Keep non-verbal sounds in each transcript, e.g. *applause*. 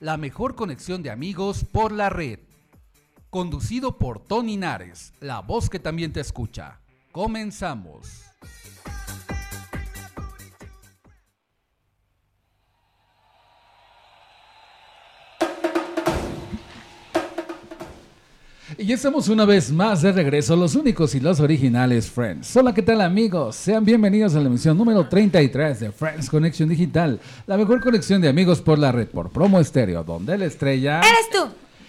la mejor conexión de amigos por la red. Conducido por Tony Nares, la voz que también te escucha. Comenzamos. Y ya estamos una vez más de regreso, los únicos y los originales Friends. Hola, ¿qué tal amigos? Sean bienvenidos a la emisión número 33 de Friends Connection Digital, la mejor conexión de amigos por la red por promo estéreo, donde la estrella... ¡Eres tú!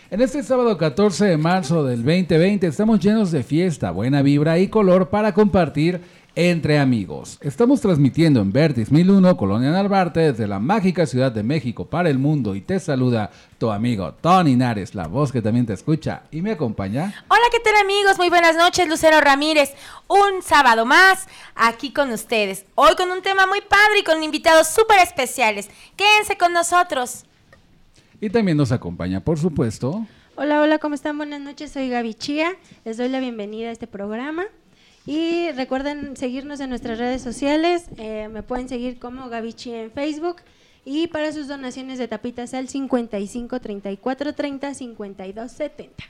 En este sábado 14 de marzo del 2020 estamos llenos de fiesta, buena vibra y color para compartir entre amigos. Estamos transmitiendo en Vertis 1001, Colonia Narvarte, desde la mágica Ciudad de México para el mundo y te saluda tu amigo Tony Nares, la voz que también te escucha y me acompaña. Hola, ¿qué tal amigos? Muy buenas noches, Lucero Ramírez. Un sábado más aquí con ustedes. Hoy con un tema muy padre y con invitados súper especiales. Quédense con nosotros. Y también nos acompaña, por supuesto. Hola, hola, ¿cómo están? Buenas noches, soy Gaby Chía. Les doy la bienvenida a este programa. Y recuerden seguirnos en nuestras redes sociales. Eh, me pueden seguir como Gaby Chía en Facebook. Y para sus donaciones de tapitas al 55 34 30 52 70.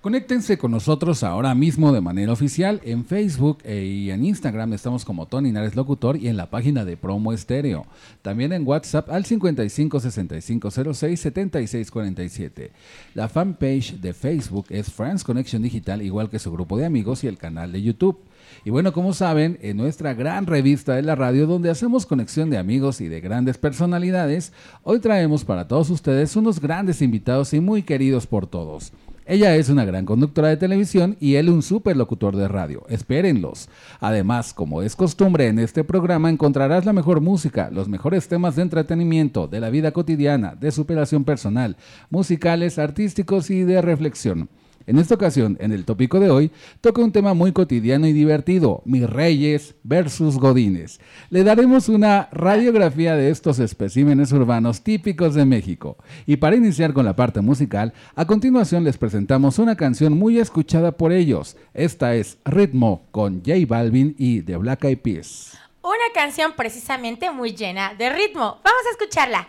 Conéctense con nosotros ahora mismo de manera oficial en Facebook e- y en Instagram estamos como Tony Nares Locutor y en la página de Promo Estéreo. También en WhatsApp al 55 65 06 76 47. La fanpage de Facebook es Friends Connection Digital, igual que su grupo de amigos y el canal de YouTube. Y bueno, como saben, en nuestra gran revista de la radio, donde hacemos conexión de amigos y de grandes personalidades, hoy traemos para todos ustedes unos grandes invitados y muy queridos por todos. Ella es una gran conductora de televisión y él un superlocutor de radio. Espérenlos. Además, como es costumbre en este programa, encontrarás la mejor música, los mejores temas de entretenimiento, de la vida cotidiana, de superación personal, musicales, artísticos y de reflexión. En esta ocasión, en el tópico de hoy, toca un tema muy cotidiano y divertido, mis reyes versus godines. Le daremos una radiografía de estos especímenes urbanos típicos de México. Y para iniciar con la parte musical, a continuación les presentamos una canción muy escuchada por ellos. Esta es Ritmo con J Balvin y The Black Eyed Peas. Una canción precisamente muy llena de ritmo. Vamos a escucharla.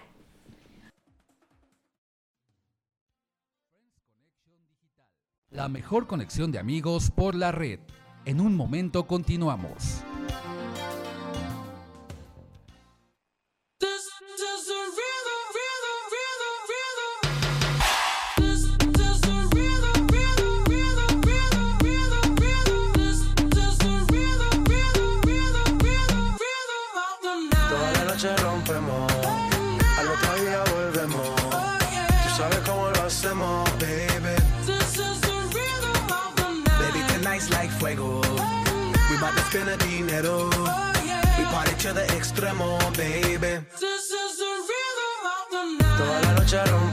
La mejor conexión de amigos por la red. En un momento continuamos. Toda la noche rompemos, al otro día volvemos. Tú sabes cómo lo hacemos. Baby, tonight's like fuego. We bout to spend the dinero. We party to the extremo, baby. Toda la noche rompemos,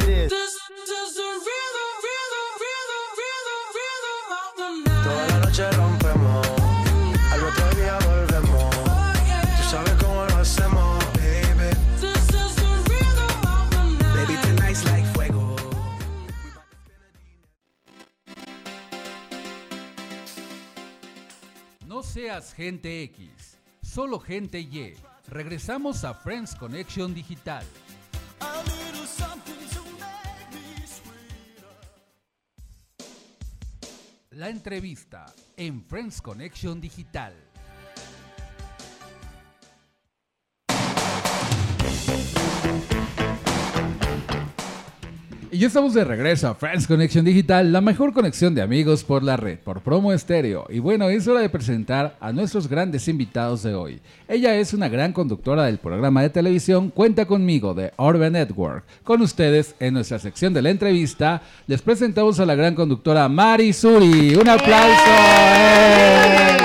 seas gente X, solo gente Y. Regresamos a Friends Connection Digital. La entrevista en Friends Connection Digital. Ya estamos de regreso a Friends Connection Digital, la mejor conexión de amigos por la red, por promo estéreo. Y bueno, es hora de presentar a nuestros grandes invitados de hoy. Ella es una gran conductora del programa de televisión Cuenta conmigo de Orbe Network. Con ustedes, en nuestra sección de la entrevista, les presentamos a la gran conductora Mari Suri. ¡Un aplauso! ¡Eh!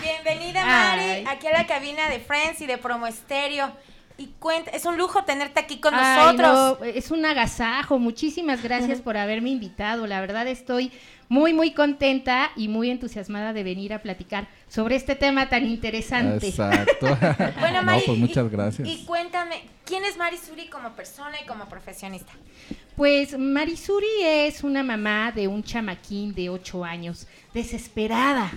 Bienvenida, Mari, aquí a la cabina de Friends y de Promo Estéreo. Y cuenta, es un lujo tenerte aquí con Ay, nosotros. no, es un agasajo. Muchísimas gracias por haberme invitado. La verdad estoy muy, muy contenta y muy entusiasmada de venir a platicar sobre este tema tan interesante. Exacto. *laughs* Bueno, no, Mari, pues y- muchas gracias. Y cuéntame, ¿quién es Mari Suri como persona y como profesionista? Pues Marisuri es una mamá de un chamaquín de 8 años, desesperada.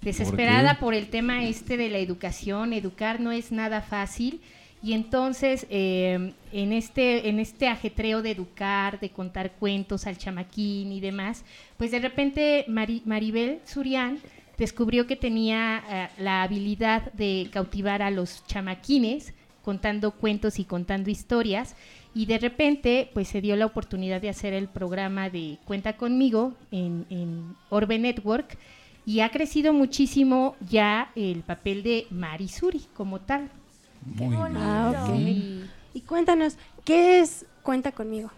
Desesperada qué? por, el tema este de la educación. Educar no es nada fácil. Y entonces, eh, en, este, en este ajetreo de educar, de contar cuentos al chamaquín y demás, pues de repente Mari- Maribel Surian descubrió que tenía eh, la habilidad de cautivar a los chamaquines contando cuentos y contando historias y de repente pues se dio la oportunidad de hacer el programa de Cuenta conmigo en, en Orbe Network y ha crecido muchísimo ya el papel de Marisuri como tal. Muy bien. Ah, ok. Y Y cuéntanos, ¿qué es Cuenta conmigo?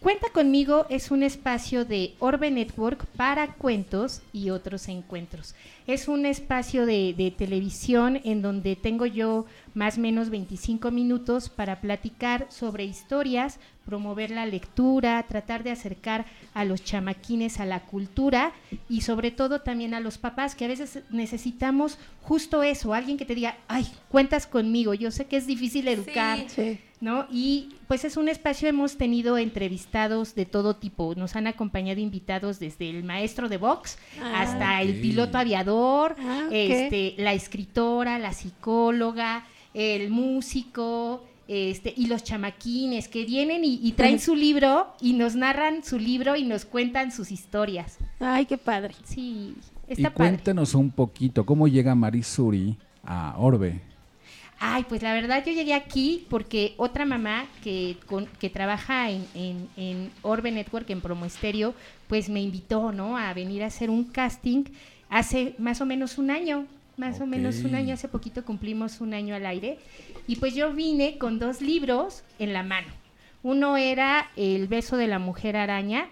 Cuenta conmigo es un espacio de Orbe Network para cuentos y otros encuentros. Es un espacio de, de televisión en donde tengo yo más o menos 25 minutos para platicar sobre historias, promover la lectura, tratar de acercar a los chamaquines a la cultura y sobre todo también a los papás que a veces necesitamos justo eso, alguien que te diga, ay, cuentas conmigo, yo sé que es difícil educar. Sí. Sí. ¿no? Y pues es un espacio, hemos tenido entrevistados de todo tipo, nos han acompañado invitados desde el maestro de box Ah, hasta el piloto aviador, Ah, este, la escritora, la psicóloga, el músico, este, y los chamaquines que vienen y, y traen su libro y nos narran su libro y nos cuentan sus historias. Ay, qué padre. Sí, Y está padre. cuéntanos un poquito cómo llega Marisuri a Orbe. Ay, pues la verdad yo llegué aquí porque otra mamá que, con- que trabaja en, en, en Orbe Network, en Promo Estéreo, pues me invitó, ¿no? A venir a hacer un casting hace más o menos un año, más o menos un año, hace poquito cumplimos un año al aire. Y pues yo vine con dos libros en la mano. Uno era El beso de la mujer araña,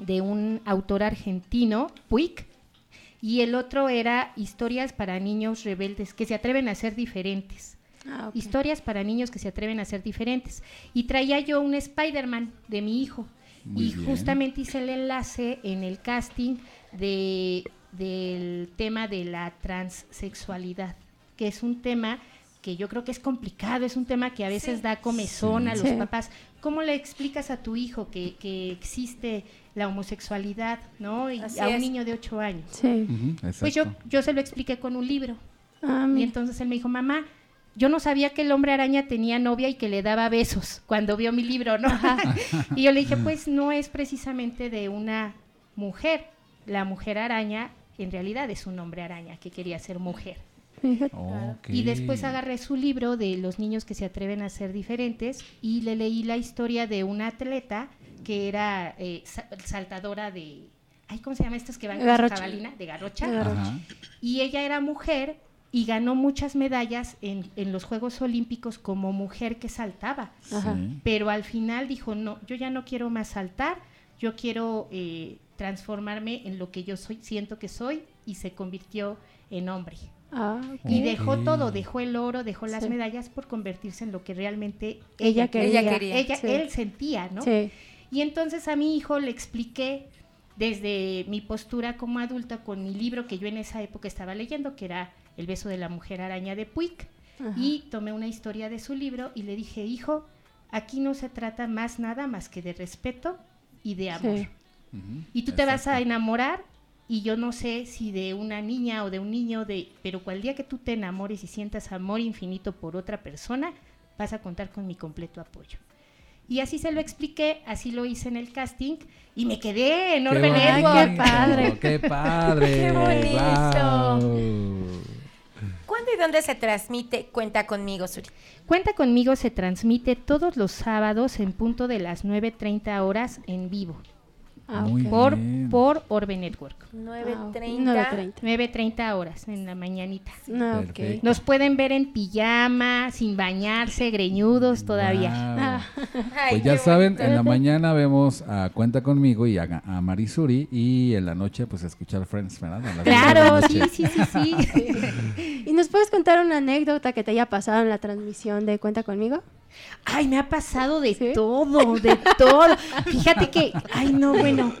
de un autor argentino, Puig, y el otro era Historias para niños rebeldes que se atreven a ser diferentes. Ah. Historias para niños que se atreven a ser diferentes. Y traía yo un Spider-Man de mi hijo. Muy y bien. justamente hice el enlace en el casting de, del tema de la transexualidad, que es un tema que yo creo que es complicado, es un tema que a veces da comezón a los Sí. papás. ¿Cómo le explicas a tu hijo que, que existe la homosexualidad, ¿no? Y Así a un es. niño de ocho años. Sí. Ujú, Pues yo, yo se lo expliqué con un libro. Ah, Y entonces él me dijo, mamá, yo no sabía que el hombre araña tenía novia y que le daba besos cuando vio mi libro, ¿no? *laughs* y yo le dije, pues no es precisamente de una mujer. La mujer araña en realidad es un hombre araña que quería ser mujer. Y después agarré su libro de los niños que se atreven a ser diferentes y le leí la historia de una atleta que era eh, sa- saltadora de... Ay, ¿Cómo se llama estas que van con jabalina? De garrocha. De garrocha. Y ella era mujer y ganó muchas medallas en, en los Juegos Olímpicos como mujer que saltaba. Sí. Pero al final dijo, no, yo ya no quiero más saltar, yo quiero eh, transformarme en lo que yo soy, siento que soy, y se convirtió en hombre. Ah. Y dejó todo, dejó el oro, dejó las Sí. medallas por convertirse en lo que realmente Ella ella, quería. Ella quería. ella- Sí. él sentía, ¿no? Sí. Y entonces a mi hijo le expliqué desde mi postura como adulta con mi libro que yo en esa época estaba leyendo, que era El beso de la mujer araña de Puig, Ajá. y tomé una historia de su libro y le dije, hijo, aquí no se trata más nada más que de respeto y de amor. Y tú te vas a enamorar y yo no sé si de una niña o de un niño, de, pero cual día que tú te enamores y sientas amor infinito por otra persona, vas a contar con mi completo apoyo. Y así se lo expliqué, así lo hice en el casting y me quedé en Qué Orbe bonito, Network. qué padre. ¡Qué padre! Qué *laughs* bonito. ¿Cuándo y dónde se transmite Cuenta conmigo, Suri? Cuenta conmigo se transmite todos los sábados en punto de las 9.30 horas en vivo Ah, Muy por, Bien. por Orbe Network. 9.30. 9.30. 9.30 horas en la mañanita. Ah. Nos pueden ver en pijama, sin bañarse, greñudos todavía. Ay, Pues ya saben, bonito. en la mañana vemos a Cuenta conmigo y a, a Marisuri y en la noche pues escuchar Friends, ¿verdad? Claro, sí, sí, sí, sí. *laughs* ¿Y nos puedes contar una anécdota que te haya pasado en la transmisión de Cuenta conmigo? Ay, me ha pasado de ¿Sí? todo, de todo. Fíjate que, ay, no, bueno,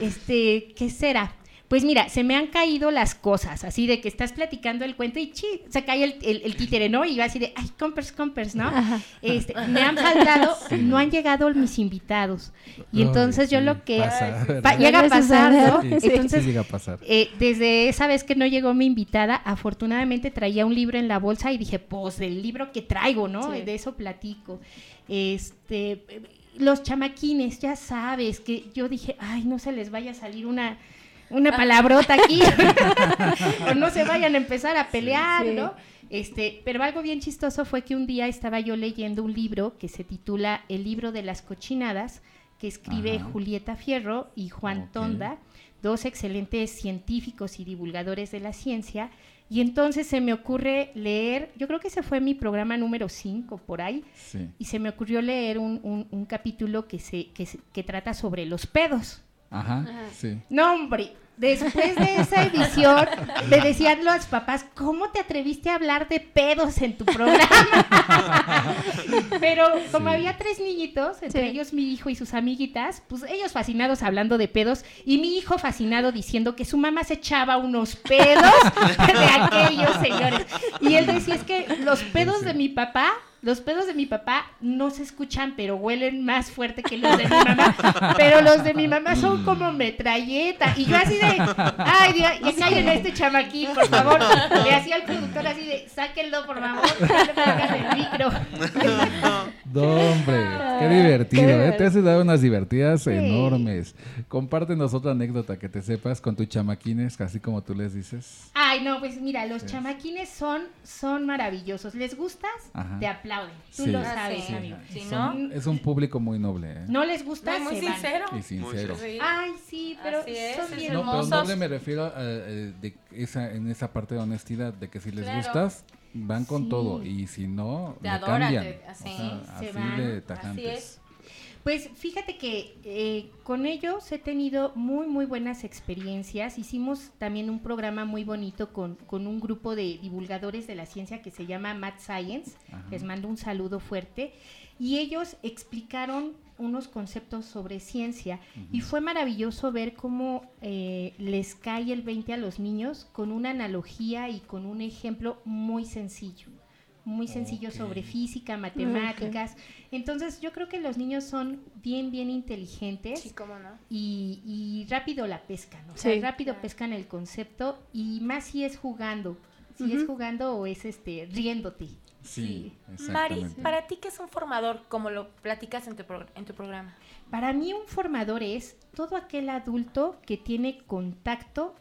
este, ¿qué será? Pues mira, se me han caído las cosas, así de que estás platicando el cuento y chi, se cae el, el, el títere, ¿no? Y va así de, ay, compers, compers, ¿no? Este, me han faltado, *laughs* no han llegado mis invitados. Y Ay, entonces yo lo que... pasa, llega a pasar, ¿no? Sí, Entonces, sí llega a pasar. eh, desde esa vez que no llegó mi invitada, afortunadamente traía un libro en la bolsa y dije, pues del libro que traigo, ¿no? Sí. De eso platico. Este, eh, los chamaquines, ya sabes, que yo dije, ay, no se les vaya a salir una, una palabrota aquí, *laughs* o no se vayan a empezar a pelear, Sí. ¿no? Este, pero algo bien chistoso fue que un día estaba yo leyendo un libro que se titula El libro de las cochinadas, que escribe Ajá. Julieta Fierro y Juan. Tonda, dos excelentes científicos y divulgadores de la ciencia. Y entonces se me ocurre leer, yo creo que ese fue mi programa número 5 por ahí, Sí. y se me ocurrió leer un, un- un capítulo que, se, que, se- que trata sobre los pedos. Ajá, sí. No, hombre, después de esa edición le decían los papás, ¿cómo te atreviste a hablar de pedos en tu programa? *laughs* Pero como Sí. había tres niñitos, entre Sí. ellos mi hijo y sus amiguitas, pues ellos fascinados hablando de pedos y mi hijo fascinado diciendo que su mamá se echaba unos pedos *laughs* de aquellos señores. Y él decía, es que los pedos de mi papá los pedos de mi papá no se escuchan, pero huelen más fuerte que los de mi mamá. Pero los de mi mamá son como metralleta. Y yo así de, ay, Dios, ya callen a este chamaquín, por favor. Le hacía al productor así de, sáquenlo, por favor. del micro. No, hombre, qué divertido, ¿eh? Te has dado unas divertidas Sí. enormes. Compártenos otra anécdota que te sepas con tus chamaquines, así como tú les dices. Ay, no, pues mira, los chamaquines son, son maravillosos. ¿Les gustas? Ajá. Te aplauden. Tú Sí. lo Ah, sabes, sí. amigo. Si Son- no, Es un público muy noble, ¿eh? No les gusta, no, muy se van. sincero. Y sincero. Ay, sí, pero Así es, son es bien No, pero noble me refiero a, eh, de esa, en esa parte de honestidad, de que si les Claro. gustas, van con Sí. todo. Y si no, Te adoran, cambian. te- así, O sea, se así van. de Así tajantes. es. Pues fíjate que eh, con ellos he tenido muy, muy buenas experiencias. Hicimos también un programa muy bonito con, con un grupo de divulgadores de la ciencia que se llama Mad Science. Ajá. Les mando un saludo fuerte. Y ellos explicaron unos conceptos sobre ciencia y fue maravilloso ver cómo eh, les cae el 20 a los niños con una analogía y con un ejemplo muy sencillo. Muy sencillo sobre física, matemáticas. Entonces yo creo que los niños son bien, bien inteligentes Sí, cómo no. y, y rápido la pescan, o sea, Sí. rápido pescan el concepto y más si es jugando, si es jugando o es este riéndote. Sí, Mari, exactamente. para ti, ¿qué es un formador, como lo platicas en tu, en tu programa? Para mí un formador es todo aquel adulto que tiene contacto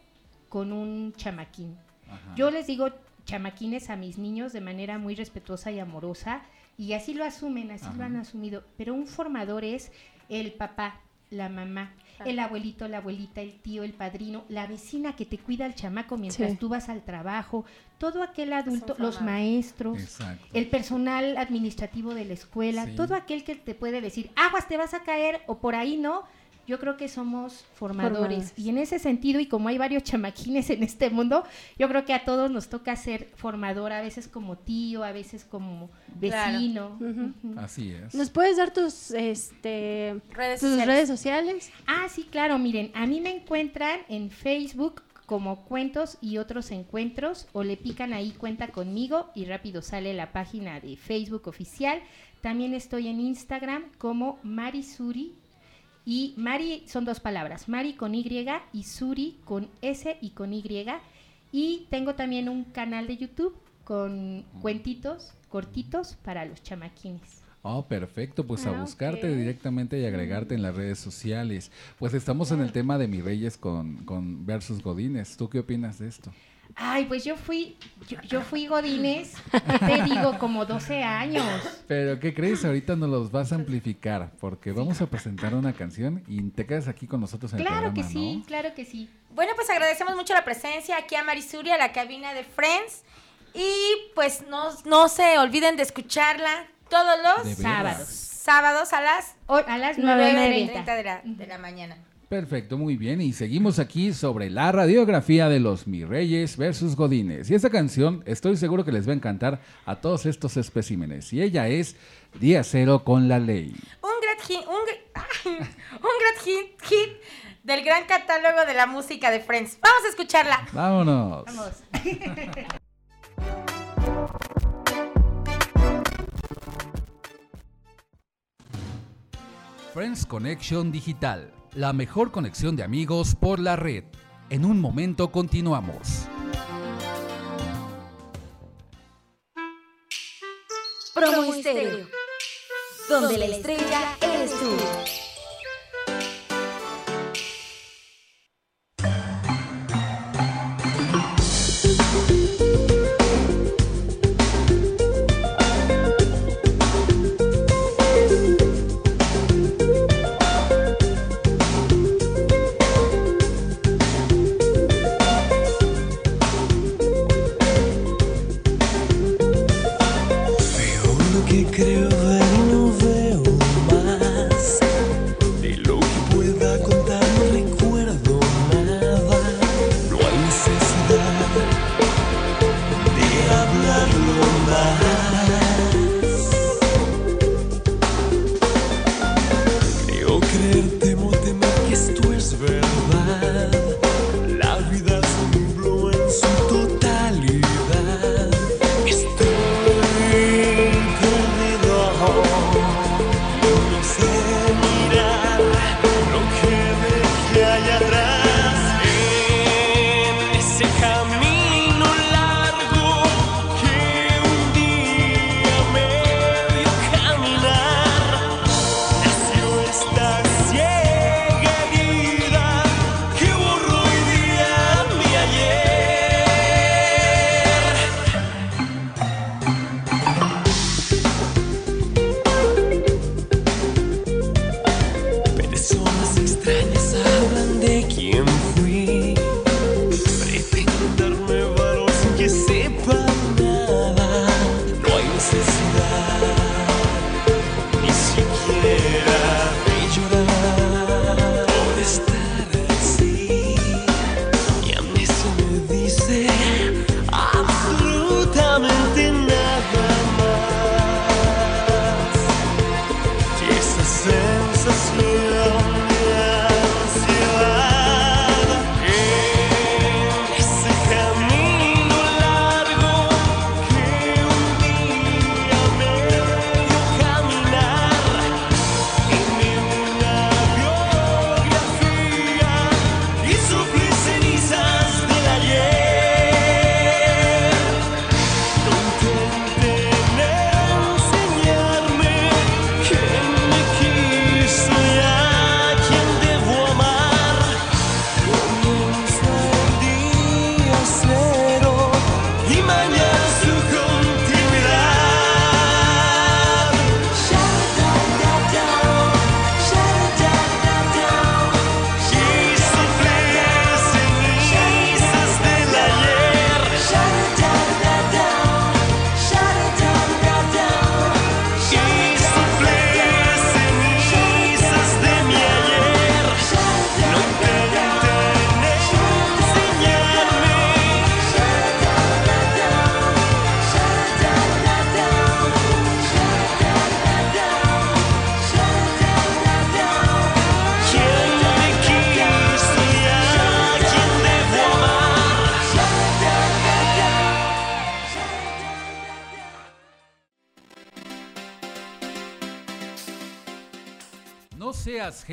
con un chamaquín. Ajá. Yo les digo chamaquines a mis niños de manera muy respetuosa y amorosa y así lo asumen, así Ajá. lo han asumido. Pero un formador es el papá, la mamá, el abuelito, la abuelita, el tío, el padrino, la vecina que te cuida al chamaco mientras Sí. tú vas al trabajo, todo aquel adulto, los maestros, Exacto. el personal administrativo de la escuela, Sí. todo aquel que te puede decir, aguas, te vas a caer o por ahí no. Yo creo que somos formadores. Formadores. Y en ese sentido, y como hay varios chamaquines en este mundo, yo creo que a todos nos toca ser formador, a veces como tío, a veces como Claro. vecino. Así es. ¿Nos puedes dar tus, este, Redes tus sociales. redes sociales? Ah, sí, claro, miren, a mí me encuentran en Facebook como Cuentos y otros encuentros o le pican ahí cuenta conmigo y rápido sale la página de Facebook oficial. También estoy en Instagram como Marisuri y Mari son dos palabras, Mari con Y y Suri con S y con Y. Y tengo también un canal de YouTube con cuentitos cortitos para los chamaquines. Oh, perfecto, pues a Ah, buscarte directamente y agregarte en las redes sociales. Pues estamos en el tema de mi Reyes con, con versus Godines. ¿Tú qué opinas de esto? Ay, pues yo fui, yo, yo fui Godínez, ¿qué te digo? Como 12 años. Pero ¿qué crees? Ahorita nos los vas a amplificar porque vamos a presentar una canción y te quedas aquí con nosotros en Claro el que programa, sí, ¿no? claro que sí. Bueno, pues agradecemos mucho la presencia aquí a Marisuri, a la cabina de Friends. Y pues no, no se olviden de escucharla todos los. Sábados. sábados a las O- a las Nueve y 9.30. 9.30 de la, de la mañana. Perfecto, muy bien. Y seguimos aquí sobre la radiografía de los Mi Reyes versus Godines. Y esta canción estoy seguro que les va a encantar a todos estos especímenes. Y ella es Día Cero con la Ley. Un gran hit, un, *laughs* un gran hit, hit del gran catálogo de la música de Friends. Vamos a escucharla. Vámonos. Vamos. *laughs* Friends Connection Digital, la mejor conexión de amigos por la red. En un momento continuamos. Promo Estéreo, donde la estrella eres tú.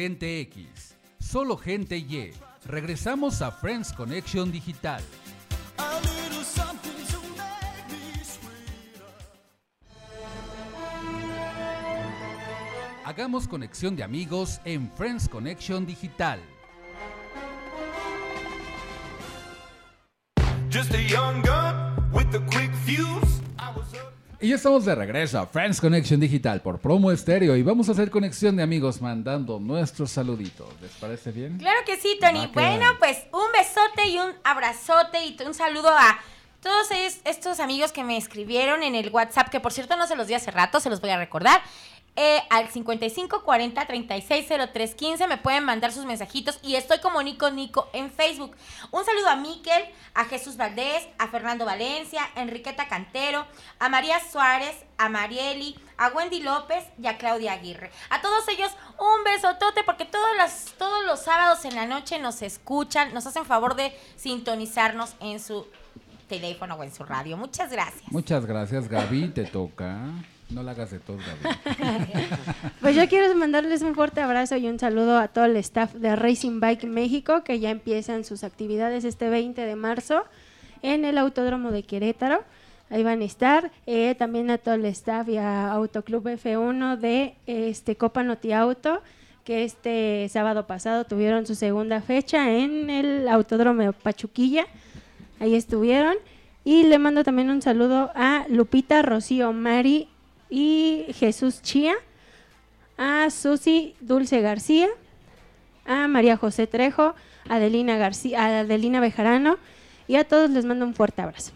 Gente X, solo gente Y. Regresamos a Friends Connection Digital. Hagamos conexión de amigos en Friends Connection Digital. Just a young gun with a quick fuse. Y ya estamos de regreso a Friends Connection Digital por Promo Estéreo y vamos a hacer conexión de amigos mandando nuestros saluditos. ¿Les parece bien? Claro que sí, Tony. Bueno, pues un besote y un abrazote y un saludo a todos es- estos amigos que me escribieron en el WhatsApp, que por cierto no se los di hace rato, se los voy a recordar. Eh, al 55 40 36 03 15 me pueden mandar sus mensajitos y estoy como Nico Nico en Facebook. Un saludo a Miquel, a Jesús Valdés, a Fernando Valencia, a Enriqueta Cantero, a María Suárez, a Marieli, a Wendy López y a Claudia Aguirre. A todos ellos un besotote porque todos los, todos los sábados en la noche nos escuchan, nos hacen favor de sintonizarnos en su teléfono o en su radio. Muchas gracias. Muchas gracias, Gaby. Te toca. No la hagas de tos, Gaby. *laughs* Pues yo quiero mandarles un fuerte abrazo y un saludo a todo el staff de Racing Bike México, que ya empiezan sus actividades este 20 de marzo en el Autódromo de Querétaro. Ahí van a estar. Eh, también a todo el staff y a Autoclub F1 de este Copa Noti Auto, que este sábado pasado tuvieron su segunda fecha en el Autódromo de Pachuquilla. Ahí estuvieron. Y le mando también un saludo a Lupita, Rocío, Mari y Jesús Chía. A Susi Dulce García, a María José Trejo, a Adelina García, a Adelina Bejarano. Y a todos les mando un fuerte abrazo.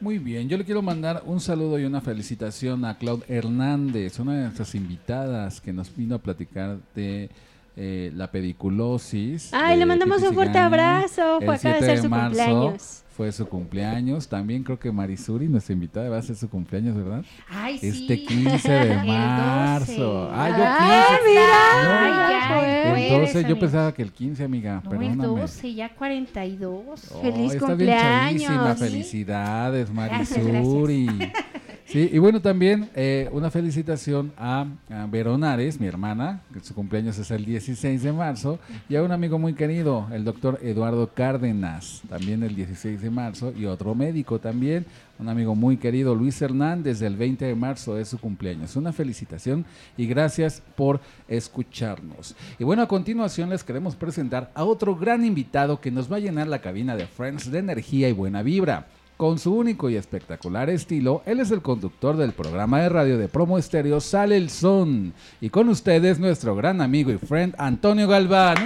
Muy bien, yo le quiero mandar un saludo y una felicitación a Claude Hernández, una de nuestras invitadas que nos vino a platicar de eh, la pediculosis. Ay, le mandamos un fuerte abrazo, El fue acaba de 7 ser su marzo cumpleaños. Fue su cumpleaños. También creo que Marisuri, nuestra invitada, va a ser su cumpleaños, ¿verdad? Ay, sí. Este 15 de *laughs* El marzo. 12. Ah, yo Ah, 15. mira. No, Ay, ya, fue. el jueves, Entonces yo amigo. pensaba que el 15, amiga. No, el perdóname. 12, ya 42. Oh, Feliz está bien chavísima. cumpleaños. Felicidades, Gracias, Marisuri. *laughs* Sí, y bueno, también eh, una felicitación a, a Veronares, mi hermana, que su cumpleaños es el 16 de marzo, y a un amigo muy querido, el doctor Eduardo Cárdenas, también el 16 de marzo, y otro médico también, un amigo muy querido, Luis Hernández, del 20 de marzo es su cumpleaños. Una felicitación y gracias por escucharnos. Y bueno, a continuación les queremos presentar a otro gran invitado que nos va a llenar la cabina de Friends de energía y buena vibra. Con su único y espectacular estilo, él es el conductor del programa de radio de promo estéreo Sale el Son. Y con ustedes nuestro gran amigo y friend Antonio Galván.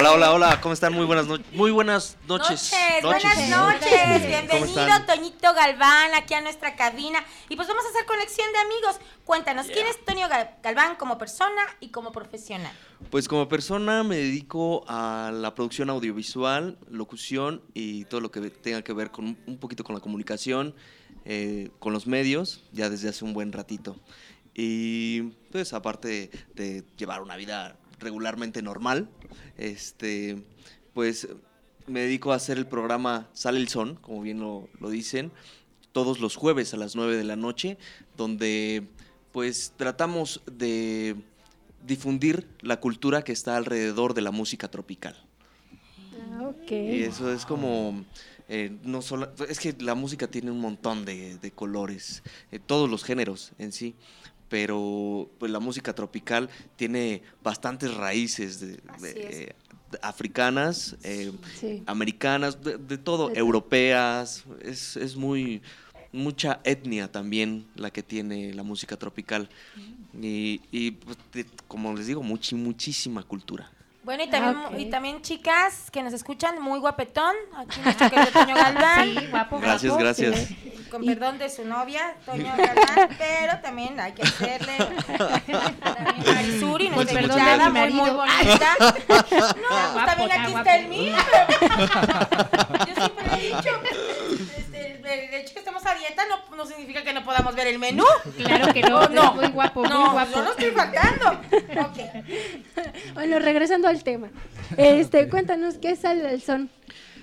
Hola, hola, hola, ¿cómo están? Muy buenas noches. Muy buenas noches. buenas ¿Cómo noches. Bienvenido? Toñito Galván aquí a nuestra cabina. Y pues vamos a hacer conexión de amigos. Cuéntanos, ¿quién es Toño Gal- Galván como persona y como profesional? Pues como persona me dedico a la producción audiovisual, locución y todo lo que tenga que ver con un- un poquito con la comunicación, eh, con los medios, ya desde hace un buen ratito. Y pues aparte de, de llevar una vida regularmente normal, este, pues me dedico a hacer el programa Sale el Son, como bien lo, lo dicen, todos los jueves a las 9 de la noche, donde pues tratamos de difundir la cultura que está alrededor de la música tropical. Ah, ok. Y eso es como, eh, no solo, es que la música tiene un montón de, de colores, eh, todos los géneros en sí, pero pues la música tropical tiene bastantes raíces de, eh, africanas, eh, Sí. americanas, de, de todo, De europeas, es, es muy mucha etnia también la que tiene la música tropical y, y, pues, como les digo, muchi, muchísima cultura. Bueno, y también, Ah, ok. y también chicas que nos escuchan, muy guapetón. Aquí nuestro querido Toño *laughs* Galván. Sí, guapo, Gracias, guapo. gracias. Sí. Con perdón de su novia, Toño *laughs* Galván, pero también hay que hacerle *laughs* también Marisuri, nuestra perdón invitada, de mi muy, muy marido. bonita. No, pues guapo, también está aquí guapo. está el mío. Yo siempre he dicho, el hecho que estemos a dieta no, no significa que no podamos ver el menú. Claro que no, No. es muy guapo, muy No, guapo. yo no estoy faltando. Ok. *laughs* Bueno, regresando al tema. Este, cuéntanos, ¿qué es Sale el Son?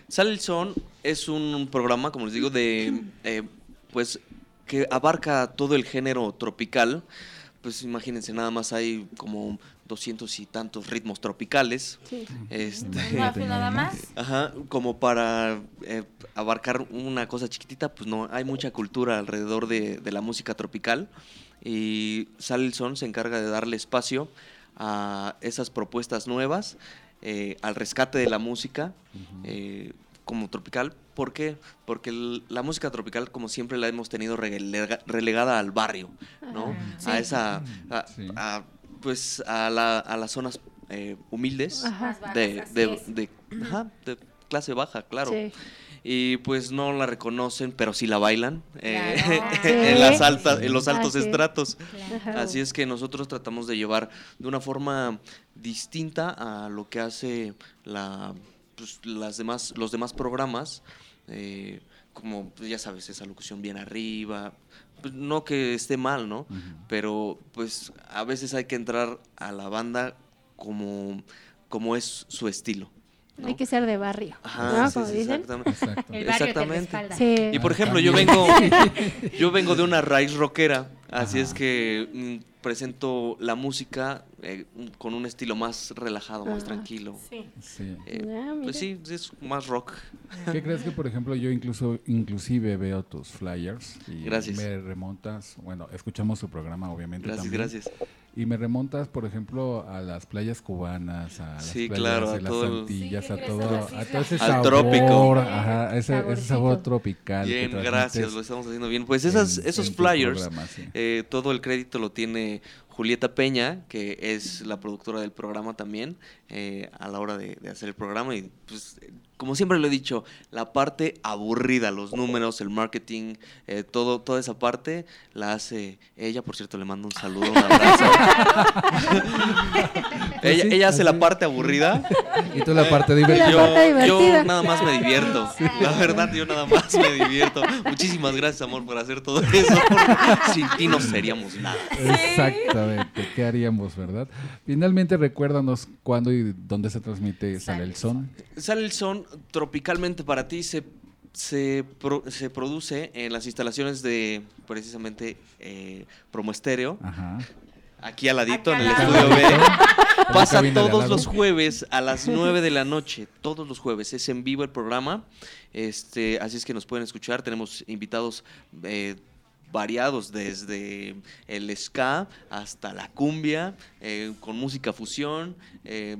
Sale el Son es un programa, como les digo, de eh, pues que abarca todo el género tropical. pues imagínense, nada más hay como doscientos y tantos ritmos tropicales. Este, No, pues nada más. Ajá, como para eh, abarcar una cosa chiquitita, pues no, hay mucha cultura alrededor de, de la música tropical y Sale el Son se encarga de darle espacio a esas propuestas nuevas, eh, al rescate de la música eh, como tropical. ¿Por qué? Porque el- la música tropical, como siempre, la hemos tenido relega- relegada al barrio, ¿no? Sí. A esa, a- Sí. a, pues, a, la- a las zonas eh, humildes de, de, es. de- ajá, de clase baja, claro. Sí. Y pues no la reconocen, pero sí la bailan eh, *laughs* en, las altas, en los altos Así estratos. Así es que nosotros tratamos de llevar de una forma distinta a lo que hace la, pues, las demás, los demás programas, eh, como pues, ya sabes, esa locución bien arriba. Pues, no que esté mal, ¿no? Pero pues a veces hay que entrar a la banda como, como es su estilo. ¿No? Hay que ser de barrio, Ajá, ¿no? sí, Como sí, dicen. exactamente. Exacto. El barrio te Exactamente. Sí. Y por ejemplo, yo vengo, *laughs* yo vengo de una raíz rockera, así Ajá. es que mm, presento la música eh, con un estilo más relajado, más Ah. tranquilo. Sí. Sí. Eh, Ah, pues sí, es más rock. ¿Qué crees que, por ejemplo, yo incluso inclusive veo tus flyers y Gracias. me remontas, bueno, escuchamos su programa obviamente Gracias, también, gracias. Y me remontas, por ejemplo, a las playas cubanas, a las Sí, playas claro, de a las todo Antillas, Sí, a ¿qué todo, crees? A las a todo ese Al sabor, trópico. ajá, ese, ese sabor tropical. Bien, gracias, lo estamos haciendo bien. Pues esas, en- esos en flyers, programa, sí. eh, todo el crédito lo tiene Julieta Peña, que es la productora del programa también, eh, a la hora de, de hacer el programa. Y pues, como siempre lo he dicho, la parte aburrida, los números, el marketing, eh, todo, toda esa parte la hace ella. Por cierto, le mando un saludo, un abrazo. *laughs* ella, ella hace la parte aburrida. Y tú la parte divertida. Yo, yo nada más me divierto. La verdad, yo nada más me divierto. Muchísimas gracias, amor, por hacer todo eso. Sin ti no seríamos nada. Exactamente, ¿qué haríamos, verdad? Finalmente, recuérdanos cuándo y dónde se transmite Sale el Son. Sale el son tropicalmente para ti se, se, pro- se produce en las instalaciones de precisamente eh, Promo Estéreo, Ajá. aquí al ladito Acá en el estudio. B. Pasa todos los jueves a las 9 de la noche, todos los jueves. Es en vivo el programa. Este, así es que nos pueden escuchar. Tenemos invitados eh, variados, desde el ska hasta la cumbia, eh, con música fusión. eh,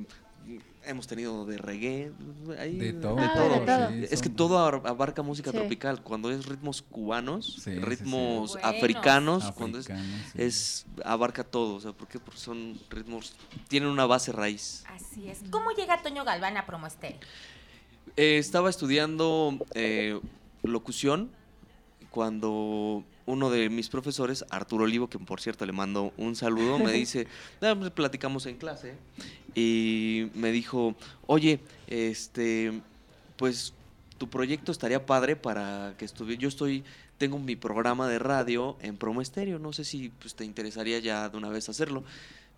hemos tenido de reggae, ahí, De todo, Ah, todo. de todo. sí, Es que todo ar- abarca música Sí. tropical. Cuando es ritmos cubanos, Sí, sí, sí. ritmos Buenos. africanos, cuando es es abarca todo, o sea, ¿por qué? Porque son ritmos tienen una base raíz. Así es. ¿Cómo llega Toño Galván a Promo Estéreo? Eh, estaba estudiando eh, locución cuando uno de mis profesores, Arturo Olivo, que por cierto le mando un saludo, me *laughs* dice, "Ah, pues, platicamos en clase y me dijo, oye, este, pues tu proyecto estaría padre para que estuviera, yo estoy, tengo mi programa de radio en Promo Estéreo, no sé si pues, te interesaría ya de una vez hacerlo.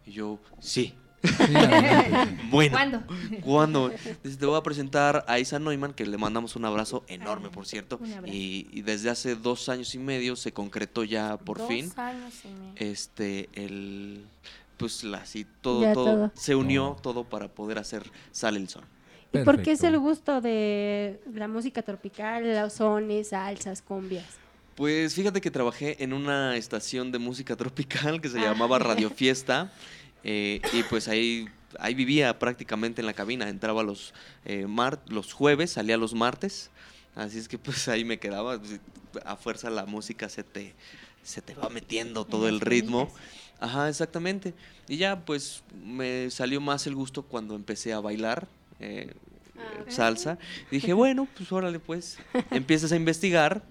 Y yo, sí. *laughs* Bueno. ¿Cuándo? ¿Cuándo? *laughs* Te voy a presentar a Isa Neumann, que le mandamos un abrazo enorme, por cierto. Un abrazo. Y, y desde hace dos años y medio se concretó ya por Dos fin años y medio. este el pues así todo todo, todo. se unió todo para poder hacer Sale el Sol. ¿Y por qué es el gusto de la música tropical, los sones, salsas, cumbias? Pues fíjate que trabajé en una estación de música tropical que se Ah. llamaba Radio *laughs* Fiesta eh, y pues ahí, ahí vivía prácticamente en la cabina. Entraba los, eh, mar- los jueves, salía los martes, así es que pues ahí me quedaba. A fuerza la música se te, se te va metiendo todo el ritmo. Ajá, exactamente. Y ya pues me salió más el gusto cuando empecé a bailar. eh, Ah, salsa. Dije, bueno, pues órale, pues. *laughs* Empiezas a investigar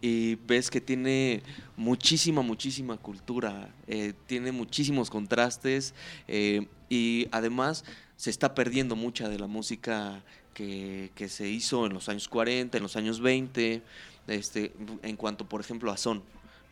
y ves que tiene muchísima, muchísima cultura, eh, tiene muchísimos contrastes eh, y además se está perdiendo mucha de la música que, que se hizo en los años 40, en los años 20, este, en cuanto, por ejemplo, a son.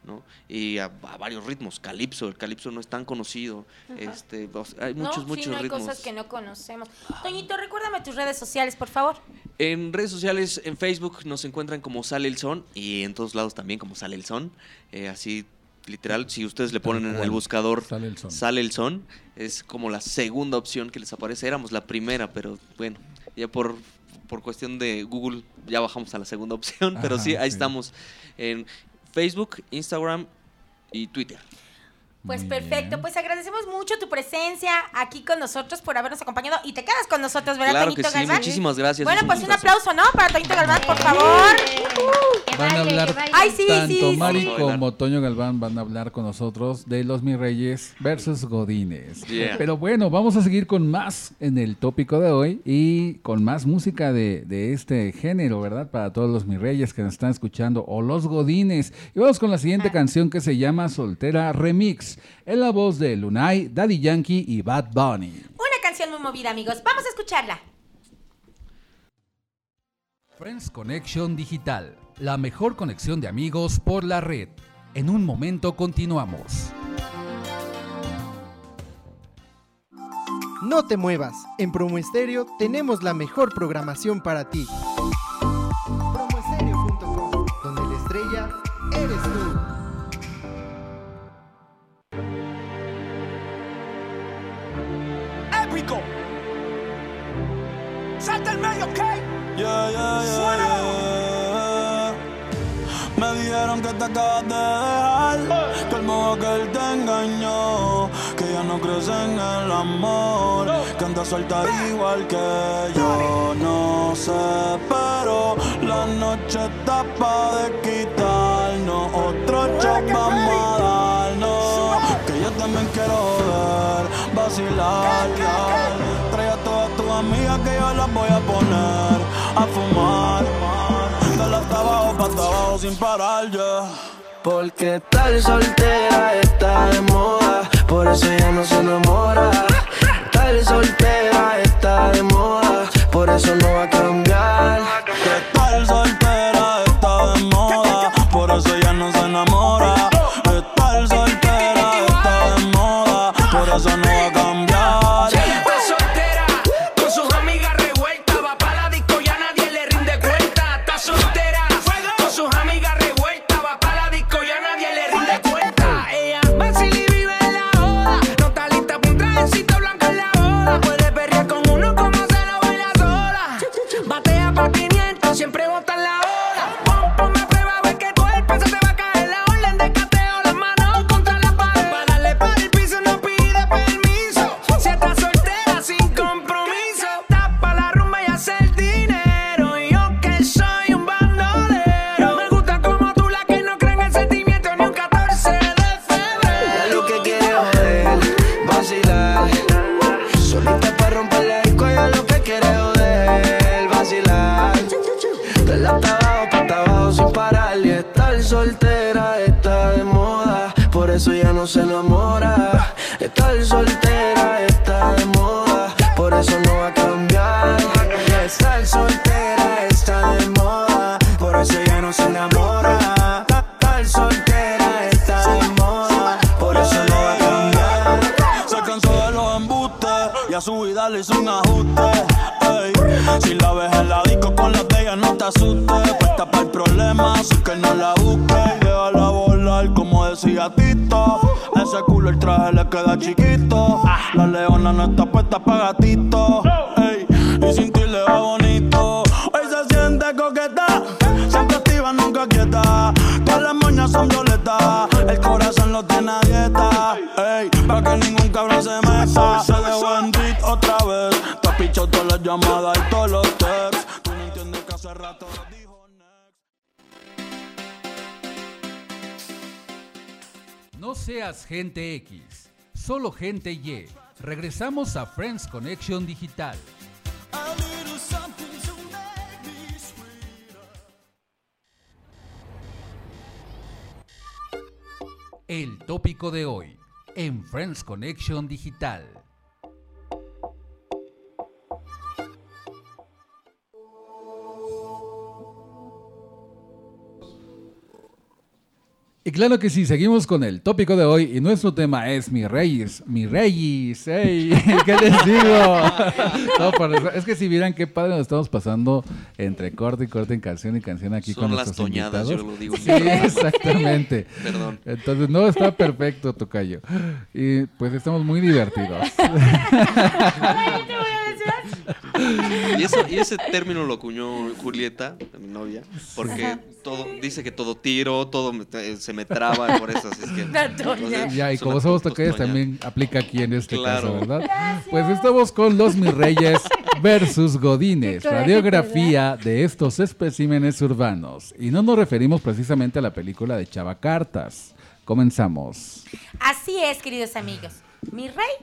¿No? Y a, a varios ritmos, calipso, el calipso no es tan conocido, este, o sea, hay muchos, no, muchos sí, no hay ritmos. cosas que no conocemos. Toñito, recuérdame tus redes sociales, por favor. En redes sociales, en Facebook nos encuentran como Sale el Son y en todos lados también como Sale el Son. Eh, así literal, si ustedes le ponen en el buscador Sale el son. sale el son, es como la segunda opción que les aparece. Éramos la primera, pero bueno, ya por, por cuestión de Google ya bajamos a la segunda opción, pero sí, ahí sí. estamos en Facebook, Instagram y Twitter. Pues Muy perfecto, bien. pues agradecemos mucho tu presencia aquí con nosotros por habernos acompañado y te quedas con nosotros, ¿verdad, Claro que Toñito sí, Galván? muchísimas gracias. Bueno, es pues un aplauso, ¿no? Para Toñito Galván, por favor. Que Van a hablar que. Ay, sí, Tanto sí, Mari sí. como Toño Galván van a hablar con nosotros de los mis reyes versus Godines. Yeah. Pero bueno, vamos a seguir con más en el tópico de hoy y con más música de, de este género, ¿verdad? Para todos los mis reyes que nos están escuchando o los Godines. Y vamos con la siguiente canción que se llama Soltera Remix, en la voz de Lunay, Daddy Yankee y Bad Bunny. Una canción muy movida, amigos. Vamos a escucharla. Friends Connection Digital, la mejor conexión de amigos por la red. En un momento continuamos. No te muevas, en Promo Estéreo tenemos la mejor programación para ti. Promoestereo.com, donde la estrella eres tú. ¿Ok? Yeah, yeah, yeah, Suena. Me dijeron que te acabas de dejar, que el modo que él te engañó, que ya no crees en el amor, que anda suelta igual que yo. No sé, pero la noche está pa' de quitarnos, otro shot vamos a darnos, que yo también quiero ver, vacilar, amigas que yo las voy a poner a fumar, de la hasta abajo pa' hasta abajo sin parar, yeah. Porque tal soltera está de moda, por eso ya no se enamora. Tal soltera está de moda, por eso no va a cambiar. Que tal soltera por eso ya no se enamora. Estar soltera está de moda, por eso no va a cambiar. Estar soltera está de moda, por eso ya no se enamora. Estar soltera está de moda, por eso no va a cambiar. Se cansó de los embustes y a su vida le hizo un ajuste. Ey, si la ves en la disco con la de no te asustes. Puesta para el problema, así que no la Ese culo el traje le queda chiquito. La leona no está puesta para gatito. Seas gente X, solo gente Y. Regresamos a Friends Connection Digital. El tópico de hoy en Friends Connection Digital. Claro que sí, seguimos con el tópico de hoy y nuestro tema es mi reyes, mi reyes, ey, *laughs* ¿qué les digo? *laughs* No, es que si vieran qué padre nos estamos pasando entre corte y corte en canción y canción aquí Son con las nuestros toñadas, invitados. yo lo digo. Sí, *laughs* exactamente. Perdón. Entonces, no, está perfecto, Tocayo. Y pues estamos muy divertidos. Y, eso, y ese término lo acuñó Julieta, novia, porque Ajá. todo dice que todo tiro, todo me- se me traba, por eso así es que... *laughs* Entonces, Ya, y como somos toña. también aplica aquí en este Claro. caso, ¿verdad? Pues estamos con los mis reyes versus godines, radiografía de estos especímenes urbanos. Y no nos referimos precisamente a la película de Chava Cartas. Comenzamos. Así es, queridos amigos. Mi rey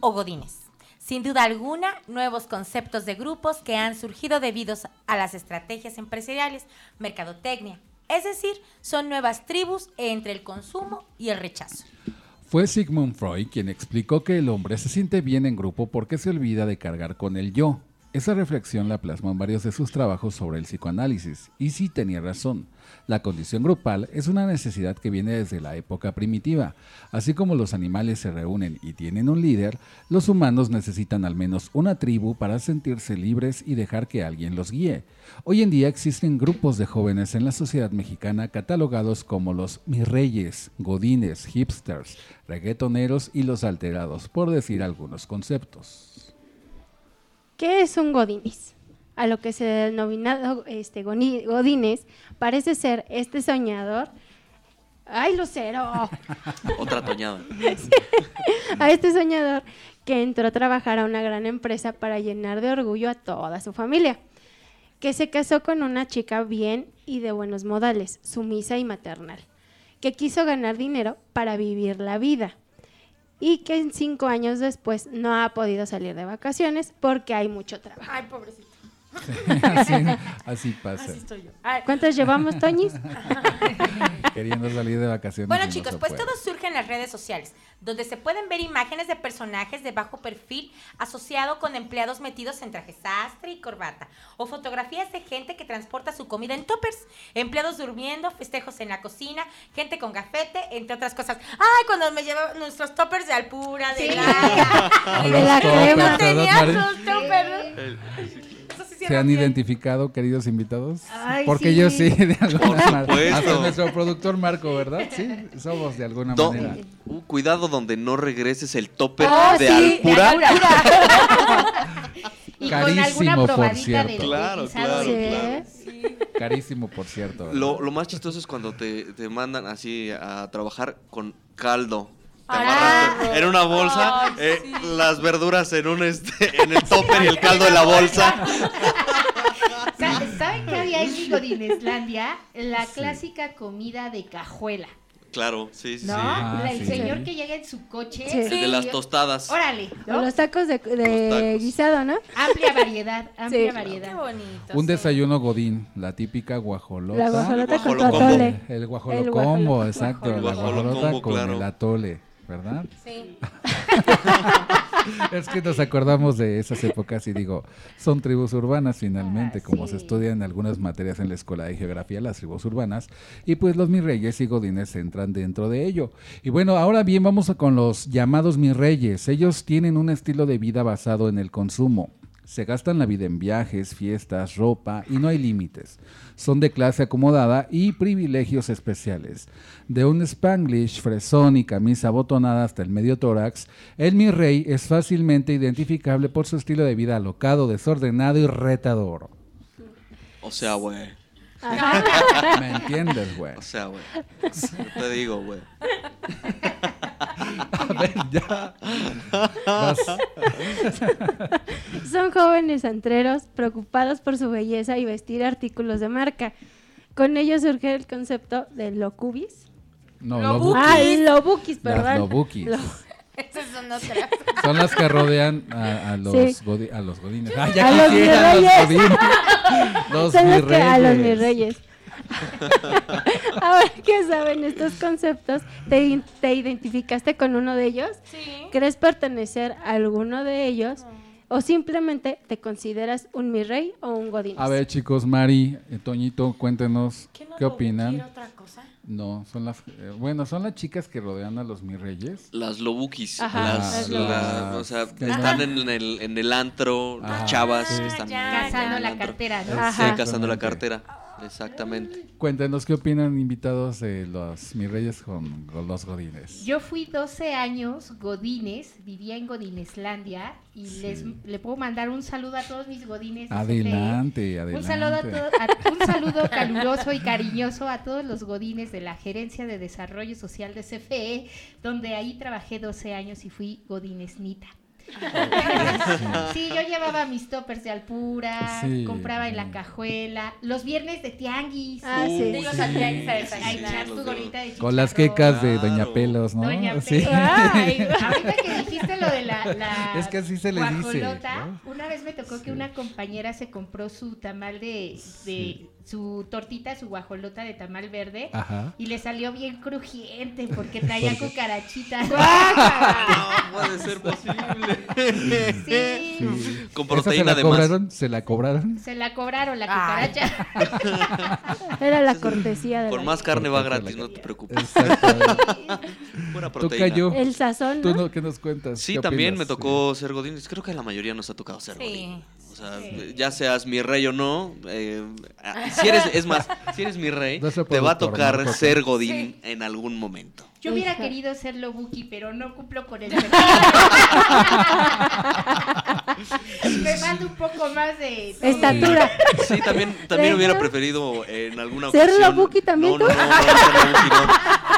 o Godines. Sin duda alguna, nuevos conceptos de grupos que han surgido debido a las estrategias empresariales, mercadotecnia. Es decir, son nuevas tribus entre el consumo y el rechazo. Fue Sigmund Freud quien explicó que el hombre se siente bien en grupo porque se olvida de cargar con el yo. Esa reflexión la plasmó en varios de sus trabajos sobre el psicoanálisis, y sí tenía razón. La condición grupal es una necesidad que viene desde la época primitiva. Así como los animales se reúnen y tienen un líder, los humanos necesitan al menos una tribu para sentirse libres y dejar que alguien los guíe. Hoy en día existen grupos de jóvenes en la sociedad mexicana catalogados como los mirreyes, godines, hipsters, reggaetoneros y los alterados, por decir algunos conceptos. ¿Qué es un Godines? A lo que se ha denominado este, goni- Godines parece ser este soñador. ¡Ay, Lucero! *laughs* Otra toñada. *laughs* a este soñador que entró a trabajar a una gran empresa para llenar de orgullo a toda su familia, que se casó con una chica bien y de buenos modales, sumisa y maternal, que quiso ganar dinero para vivir la vida y que en cinco años después no ha podido salir de vacaciones porque hay mucho trabajo. Ay, pobrecito. *laughs* así, así pasa. Así estoy yo. Ay. ¿Cuántos llevamos, Toñis? *laughs* Queriendo salir de vacaciones. Bueno no chicos, pues puede. todo surge en las redes sociales, donde se pueden ver imágenes de personajes de bajo perfil asociado con empleados metidos en traje sastre y corbata, o fotografías de gente que transporta su comida en toppers, empleados durmiendo, festejos en la cocina, gente con gafete, entre otras cosas. Ay, cuando me llevaba nuestros toppers de alpura, de Sí. *laughs* la... De los crema. ¿verdad, Tenía Mari? sus toppers. ¿Se han bien. identificado, queridos invitados? Ay, Porque sí. yo sí, de *laughs* alguna Por manera. Hasta nuestro productor Marco, ¿verdad? Sí, somos de alguna Do- manera. uh, cuidado donde no regreses el topper Oh, de sí, de Alpura. *laughs* Y Carísimo, con por cierto. de Claro, claro, de- Sí. Carísimo, por cierto. Lo, lo más chistoso es cuando te, te mandan así a trabajar con caldo. Ah. en una bolsa, eh, sí. las verduras en un este, en el topper y el caldo en la bolsa. Sa- ¿Saben qué había en Godineslandia? La clásica comida de cajuela, Claro, sí, sí, ¿no? Ah, el sí. señor que llega en su coche. Sí. El de las tostadas. Órale, O los tacos de, de Los tacos. guisado, ¿no? Amplia variedad, *laughs* amplia Sí. Qué variedad. bonito. Un sí. desayuno godín, la típica guajolota. La guajolota con atole. El El guajolocombo, guajolo- exacto. La guajolocombo, guajolota con claro. el atole, ¿verdad? Sí. *laughs* Es que nos acordamos de esas épocas y digo, son tribus urbanas finalmente, Ah, como sí. se estudia en algunas materias en la escuela de geografía, las tribus urbanas, y pues los mis reyes y godines entran dentro de ello. Y bueno, ahora bien vamos a con los llamados mis reyes. Ellos tienen un estilo de vida basado en el consumo. Se gastan la vida en viajes, fiestas, ropa y no hay límites. Son de clase acomodada y privilegios especiales. De un spanglish, fresón y camisa abotonada hasta el medio tórax, el mi rey es fácilmente identificable por su estilo de vida alocado, desordenado y retador. O sea, güey. ¿Me entiendes, güey? O sea, güey. Te digo, güey. *laughs* A ver, ya. Vas. Son jóvenes antreros preocupados por su belleza y vestir artículos de marca. Con ello surge el concepto de locubis. No, Lo lobu- Ah, lobukis, perdón. Las lobukis. Lo- Esas son otras. Son las que rodean a, a los, Sí. godi- a los godines. Ah, ya A los mis los reyes. godines. *laughs* Los Son los mis que a los mis reyes. Ahora que saben estos conceptos, ¿te, identificaste con uno de ellos? Sí. ¿Crees pertenecer a alguno de ellos? ¿O simplemente te consideras un mi rey o un godín? A ver, chicos, Mari, eh, Toñito, cuéntenos ¿Qué no qué opinan. otra cosa? No, son las. eh, bueno, son las chicas que rodean a los mi reyes. Las lobukis. Ajá, las, o sea, Que están en el, en el antro, Ajá. las chavas Sí. que están ya, Cazando en la antro. cartera, ¿no? Sí, cazando la cartera. Exactamente. Cuéntenos qué opinan invitados de los mi reyes con, con los godines. Yo fui 12 años godines, vivía en Godineslandia y les le puedo mandar un saludo a todos mis godines. de Adelante, adelante. Un saludo, a to- a- un saludo caluroso y cariñoso a todos los godines de la Gerencia de Desarrollo Social de CFE, donde ahí trabajé 12 años y fui godinesnita. Sí, yo llevaba mis toppers de alpura, Sí. compraba en la cajuela, los viernes de tianguis. Ah, sí. Tianguis a desayunar. tu gorrita de Con las quecas de. Doña Pelos, ¿no? Doña Sí. Pelos. Ay, *laughs* ahorita que dijiste lo de la, la Es que así se le dice, una vez me tocó que una compañera se compró su tamal de, de su tortita, su guajolota de tamal verde Ajá. y le salió bien crujiente porque *laughs* traía cucarachitas. *laughs* *laughs* No puede ser posible. Sí. Con ¿Esa se proteína la de más. cobraron? ¿Se la cobraron? Se la cobraron la Ay. cucaracha. Era la cortesía de Por la- más carne va gratis, no te preocupes. Tú proteína. cayó. El sazón, ¿Tú ¿no? no, qué nos cuentas? Sí, ¿Qué también me tocó ser Godín. Creo que a la mayoría nos ha tocado ser Sí. Godín. O sea, ya seas mi rey o no, eh, si eres, es más, si eres mi rey, *laughs* te va a tocar ser Godín en algún momento. Yo hubiera Hija. querido ser Lobuki, pero no cumplo con el. *laughs* Me mando un poco más de Estatura. Sí, también, también hubiera preferido en alguna ¿Ser ocasión. También no, no, no, no, no,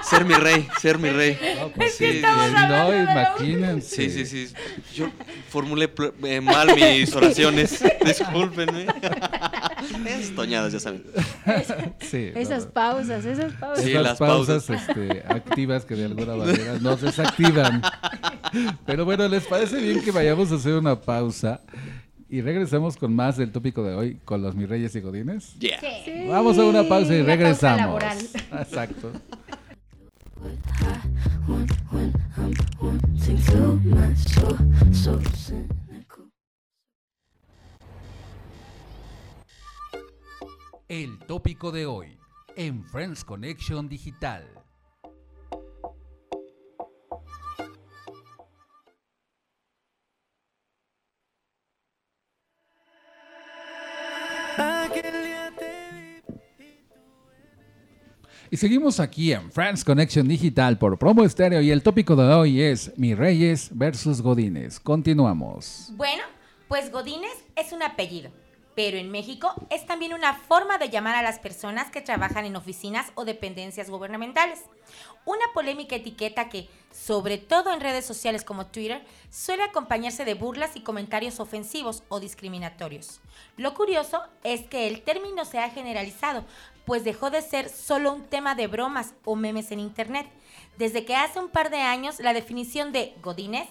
ser mi rey, ser mi rey. No, pues Sí, sí, imagínense. Sí, sí, sí. Yo formulé eh, mal mis oraciones. Discúlpenme. Es toñadas, ya saben. *laughs* Sí, Esas no. pausas, esas pausas. Sí, Esas las pausas, pausas. este, activas que de alguna *laughs* manera nos desactivan. Pero bueno, ¿les parece bien que vayamos a hacer una pausa y regresamos con más del tópico de hoy con los mis reyes y godines? Yeah. Sí. Vamos a una pausa y Una pausa regresamos. laboral. Exacto. El tópico de hoy en Friends Connection Digital. Y seguimos aquí en France Connection Digital por Promo Estéreo y el tópico de hoy es Mi Reyes versus Godines. Continuamos. Bueno, pues Godínez es un apellido, pero en México es también una forma de llamar a las personas que trabajan en oficinas o dependencias gubernamentales. Una polémica etiqueta que, sobre todo en redes sociales como Twitter, suele acompañarse de burlas y comentarios ofensivos o discriminatorios. Lo curioso es que el término se ha generalizado, pues dejó de ser solo un tema de bromas o memes en Internet. Desde que hace un par de años la definición de Godínez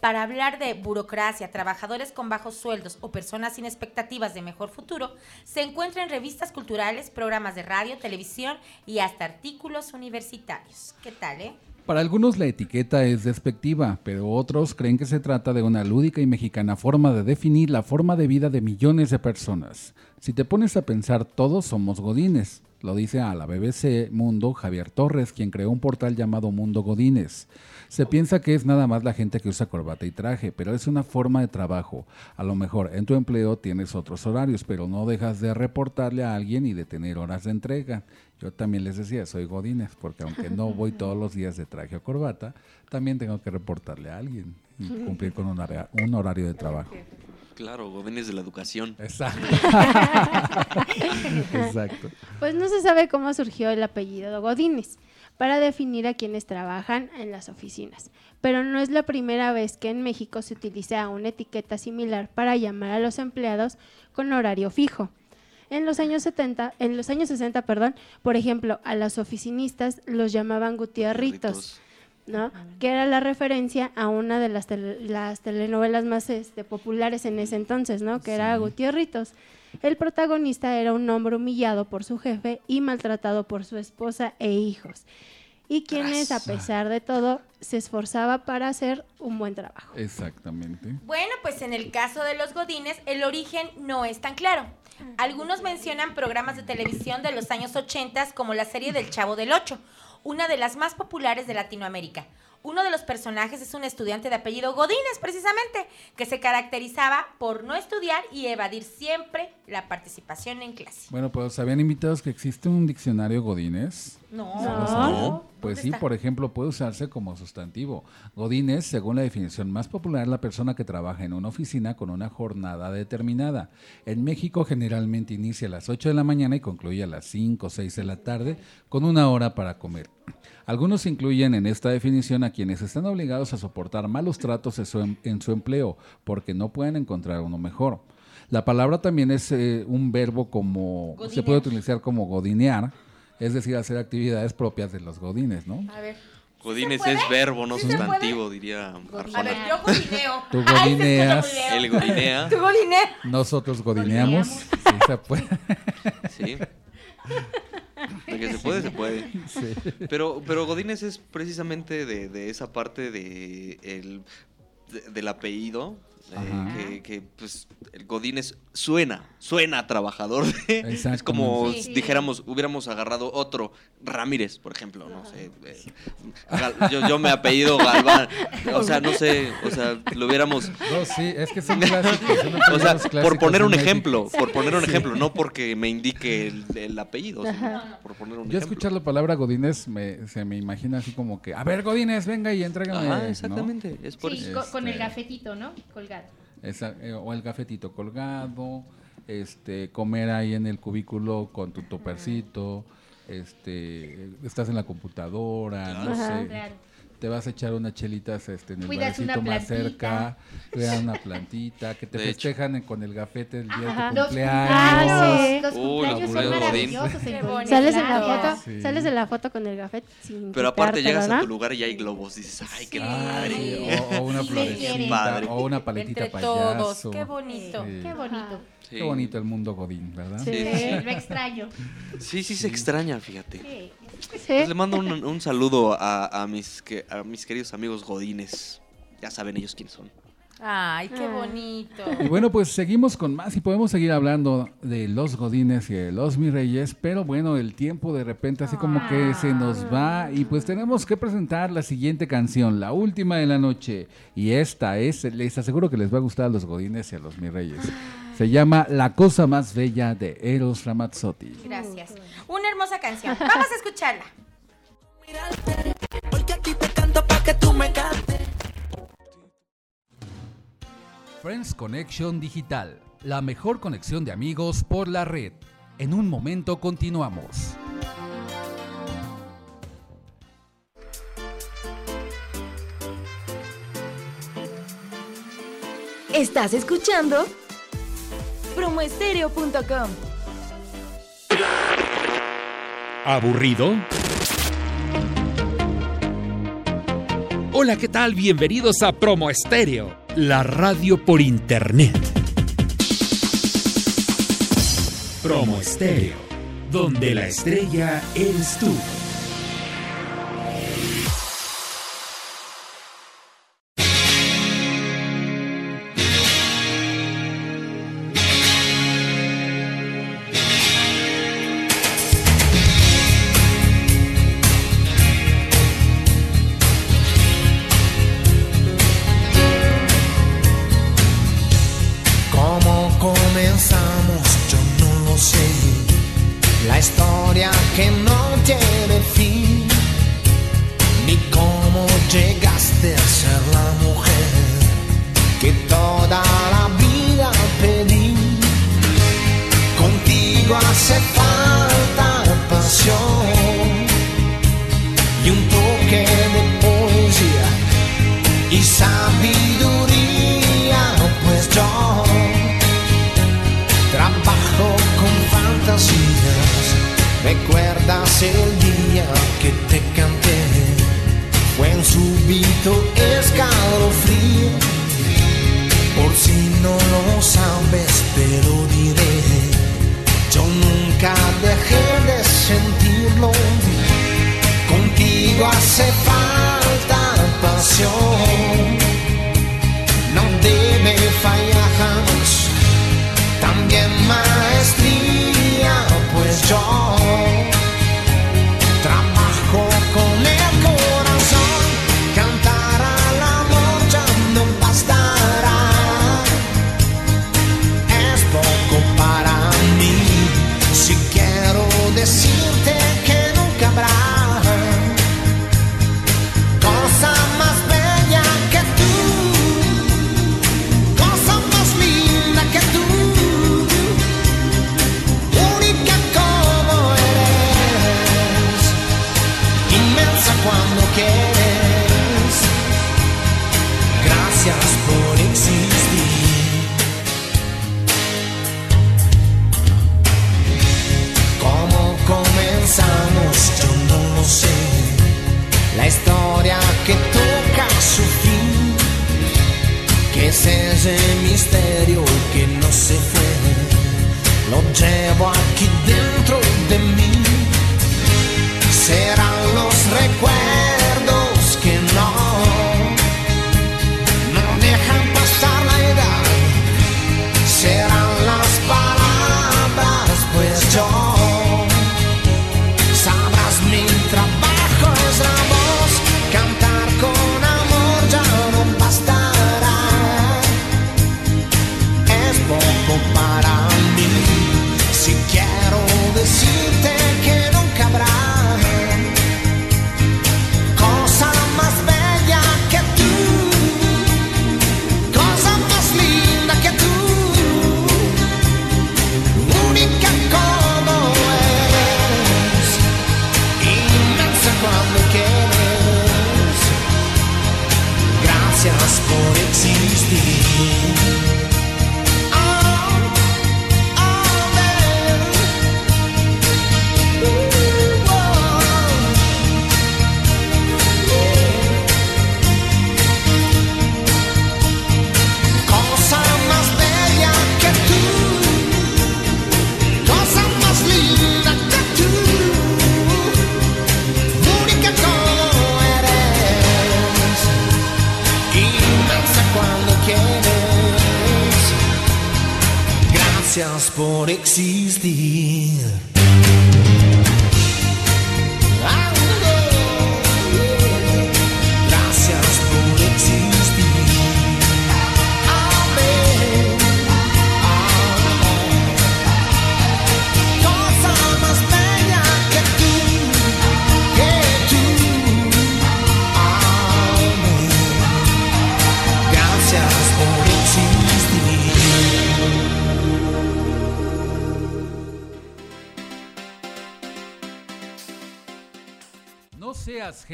para hablar de burocracia, trabajadores con bajos sueldos o personas sin expectativas de mejor futuro, se encuentra en revistas culturales, programas de radio, televisión y hasta artículos universitarios. ¿Qué tal, eh? Para algunos la etiqueta es despectiva, pero otros creen que se trata de una lúdica y mexicana forma de definir la forma de vida de millones de personas. Si te pones a pensar, todos somos godines. Lo dice a la BBC Mundo Javier Torres, quien creó un portal llamado Mundo Godines. Se piensa que es nada más la gente que usa corbata y traje, pero es una forma de trabajo. A lo mejor en tu empleo tienes otros horarios, pero no dejas de reportarle a alguien y de tener horas de entrega. Yo también les decía, soy Godines, porque aunque no voy *laughs* todos los días de traje o corbata, también tengo que reportarle a alguien y cumplir con un, horario de trabajo. Claro, Godines de la educación. Exacto. *laughs* Exacto. Pues no se sabe cómo surgió el apellido Godínez para definir a quienes trabajan en las oficinas, pero no es la primera vez que en México se utiliza una etiqueta similar para llamar a los empleados con horario fijo. En los años 70, en los años 60, perdón, por ejemplo, a los oficinistas los llamaban gutierritos. ¿No? Que era la referencia a una de las, tele- las telenovelas más este, populares en ese entonces, ¿no? Que era Gutierritos. El protagonista era un hombre humillado por su jefe y maltratado por su esposa e hijos. y quienes a pesar de todo se esforzaba para hacer un buen trabajo. Exactamente. Bueno, pues en el caso de los godines, el origen no es tan claro. Algunos mencionan programas de televisión de los años 80 como la serie del Chavo del Ocho, una de las más populares de Latinoamérica. Uno de los personajes es un estudiante de apellido Godínez, precisamente, que se caracterizaba por no estudiar y evadir siempre la participación en clase. Bueno, pues habían invitados que existe un diccionario Godínez. No. No. Pues ¿Dónde sí, está? por ejemplo, puede usarse como sustantivo. Godínez, según la definición más popular, la persona que trabaja en una oficina con una jornada determinada. En México generalmente inicia a las 8 de la mañana y concluye a las 5 o 6 de la tarde con una hora para comer. Algunos incluyen en esta definición a quienes están obligados a soportar malos tratos en su, em- en su empleo porque no pueden encontrar uno mejor. La palabra también es eh, un verbo como se Godinear. puede utilizar como godinear, es decir, hacer actividades propias de los godines, ¿no? A ver. Godines es verbo, no ¿Sí se sustantivo, diría A Arjona. ver, yo godineo. *laughs* Tú godineas. Él godinea. *laughs* Tú godineas. Nosotros godineamos. *laughs* Sí, se puede. Sí. *laughs* De que se puede, se puede. Sí. Pero, pero Godínez es precisamente de, de esa parte de el, de- del apellido. Eh, que, que, pues el Godínez suena, suena a trabajador. es como Sí. si dijéramos, hubiéramos agarrado otro Ramírez, por ejemplo, no sé. eh, Gal- yo, yo me apellido Galván. O sea, no sé, o sea, lo hubiéramos. No, sí, es que son clásicos. son *laughs* O sea, por poner un México. ejemplo, por poner un Sí. ejemplo, no porque me indique el, el apellido, sino por poner un Yo ejemplo. escuchar la palabra Godínez me, se me imagina así como que, a ver, Godínez, venga y entrégame. ¿no? exactamente, es por Sí, eso. co- con el Este, gafetito, ¿no? Colgado. Esa- eh, o el gafetito colgado, este, comer ahí en el cubículo con tu topercito, este, estás en la computadora, no Ajá. sé. Claro. Te vas a echar unas chelitas este, en el Cuidas una barecito más cerca, cuidas una plantita, que te De hecho. festejan con el gafete el día Ajá. de tu Los cumpleaños. Sí. cumpleaños, los Uy, cumpleaños los son maravillosos. En Qué bonito. Sales en la foto, Sí. sales en la foto con el gafet sin Pero aparte llegas a tu lugar y hay globos, dices, ay, qué Ah, padre. sí, o, o una Sí, florecita, o una paletita Entre payaso. todos. Qué bonito. Sí. Qué bonito. Sí. Qué bonito el mundo Godín, ¿verdad? Sí. Sí, *laughs* lo extraño. Sí, sí se extraña, fíjate. Sí. Sí. Pues le mando un, un saludo a, a mis, que, a mis queridos amigos godines. Ya saben ellos quiénes son. Ay, qué Ah. bonito. Y bueno, pues seguimos con más y podemos seguir hablando de los Godines y de los Mi Reyes, pero bueno, el tiempo de repente así como que se nos va y pues tenemos que presentar la siguiente canción, la última de la noche. Y esta es, les aseguro que les va a gustar a los Godines y a los Mi Reyes. Se llama La cosa más bella de Eros Ramazzotti. Gracias. Una hermosa canción. Vamos a escucharla. Porque aquí te canto pa' que tú me cantes. Friends Connection Digital, la mejor conexión de amigos por la red. En un momento continuamos. Estás escuchando promoestereo.com. ¿Aburrido? Hola, ¿qué tal? Bienvenidos a Promo Estéreo, la radio por internet. Promo Estéreo, donde la estrella eres tú. is the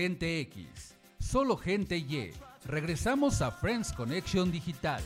gente X, solo gente Y. Regresamos a Friends Connection Digital.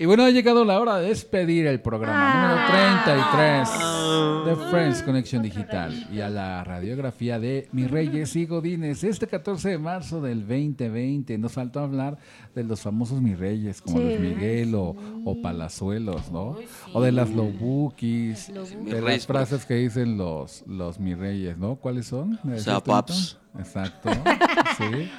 Y bueno, ha llegado la hora de despedir el programa número 33 de Friends Connection Digital y a la radiografía de Mis Reyes y Godines. Este 14 de marzo del 2020 nos faltó hablar de los famosos Mis Reyes, como Sí. Luis Miguel o, o Palazuelos, ¿no? O de las Lobukis, de las Reyes, por frases que dicen los, los Mis Reyes, ¿no? ¿Cuáles son? ¿Me decías, Zapaps. Exacto, *laughs* sí.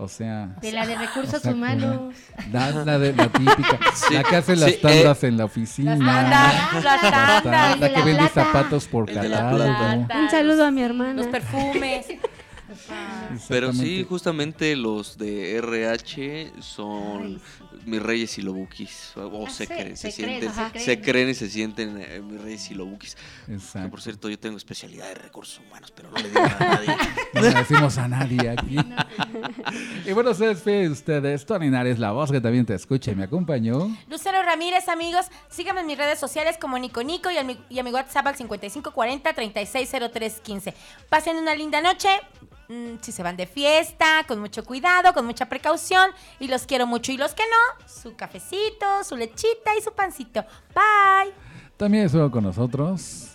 O sea... De la de recursos humanos. La, la de la típica, Sí, la que hace las sí, tandas en la oficina, tandas, las la, que vende plata. zapatos por catálogo. Un saludo a mi hermana. Los perfumes. *laughs* Pero sí, justamente los de RH son mis reyes y lobukis. O Ah, se, sí, creen, se, sienten, se creen. creen y se sienten eh, mis reyes y lobukis. Que Exacto. por cierto, yo tengo especialidad de recursos humanos, pero no le digo a nadie. *laughs* No le decimos a nadie aquí. *laughs* y bueno, se despide de ustedes. Tony Nares, la voz que también te escucha y me acompañó. Lucero Ramírez, amigos, síganme en mis redes sociales como Nico Nico y a mi, y a mi WhatsApp al 5540-360315. Pasen una linda noche. mm, si se van de fiesta, con mucho cuidado, con mucha precaución. Y los quiero mucho. Y los que no, su cafecito, su lechita y su pancito. Bye. También estuvo con nosotros.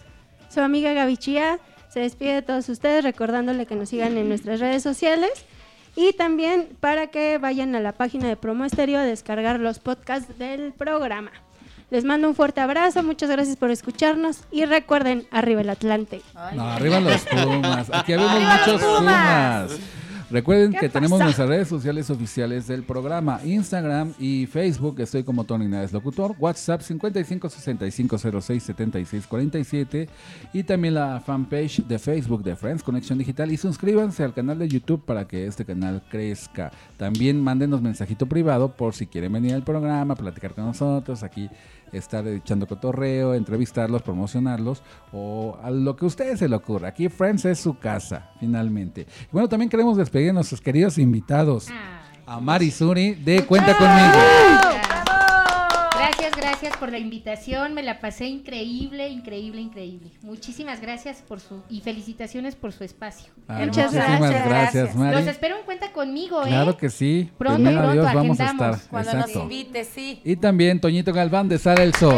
Su amiga Gaby Chía se despide de todos ustedes recordándole que nos sigan en nuestras redes sociales y también para que vayan a la página de Promo Estéreo a descargar los podcasts del programa. Les mando un fuerte abrazo, muchas gracias por escucharnos y recuerden, arriba el Atlante. No, arriba los Pumas. Aquí habemos ¡Arriba los muchos Pumas! Pumas. Recuerden ¿Qué que tenemos nuestras redes sociales oficiales del programa, Instagram y Facebook, estoy como Tony Nares Locutor, WhatsApp 55 65 06 76 47 y también la fanpage de Facebook de Friends Conexión Digital. Y suscríbanse al canal de YouTube para que este canal crezca. También mándenos mensajito privado por si quieren venir al programa, platicar con nosotros, aquí estar echando cotorreo, entrevistarlos, promocionarlos o a lo que a ustedes se le ocurra. Aquí Friends es su casa, finalmente. Y bueno, también queremos despedir a nuestros queridos invitados. A Mari Suri de Cuenta Conmigo. Gracias, gracias por la invitación. Me la pasé increíble, increíble, increíble. Muchísimas gracias por su y felicitaciones por su espacio. Ay, Muchas muchísimas gracias. gracias, Mari. Los espero en cuenta conmigo, ¿eh? Claro que sí. Pronto, Primero pronto, Dios vamos a agendamos. estar. Cuando Exacto. nos invite, sí. Y también Toñito Galván de Sara el Sol.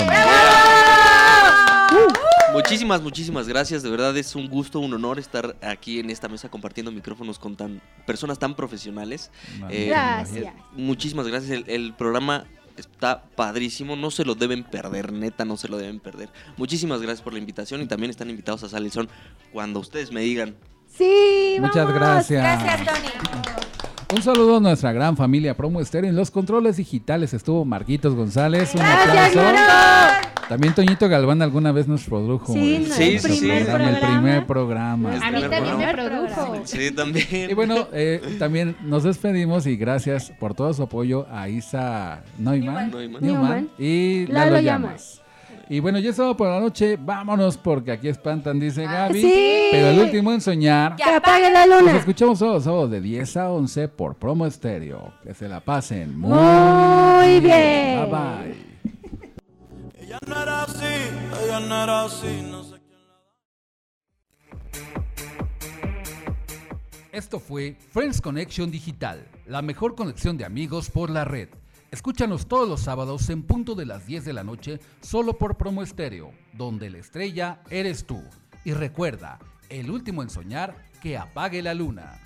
Muchísimas, muchísimas gracias. De verdad es un gusto, un honor estar aquí en esta mesa compartiendo micrófonos con tan personas tan profesionales. Eh, Gracias. eh, muchísimas gracias. El, el programa está padrísimo. No se lo deben perder, neta, no se lo deben perder. Muchísimas gracias por la invitación y también están invitados a Salizón cuando ustedes me digan. Sí, Muchas vamos. gracias. Gracias, Tony. Un saludo a nuestra gran familia Promo Estéreo. En los controles digitales estuvo Marquitos González. Un Gracias, aplauso. También Toñito Galván alguna vez nos produjo. Sí, el, Sí, el sí, sí. primer programa, el primer programa. A mí también me produjo. Sí, también. Y bueno, eh, también nos despedimos y gracias por todo su apoyo a Isa Neumann, Neumann. Neumann. y Lalo Lalo Llamas. Llamas. Y bueno, ya es sábado por la noche, vámonos porque aquí espantan, dice Gaby. sí. Pero el último en soñar. Que apague la Nos luna. escuchamos todos los sábados de 10 a 11 por Promo Estéreo. Que se la pasen muy, Muy bien. Bye bye. Ella no era así, ella no era así, no sé Esto fue Friends Connection Digital, la mejor conexión de amigos por la red. Escúchanos todos los sábados en punto de las 10 de la noche, solo por Promo Estéreo, donde la estrella eres tú. Y recuerda, el último en soñar, que apague la luna.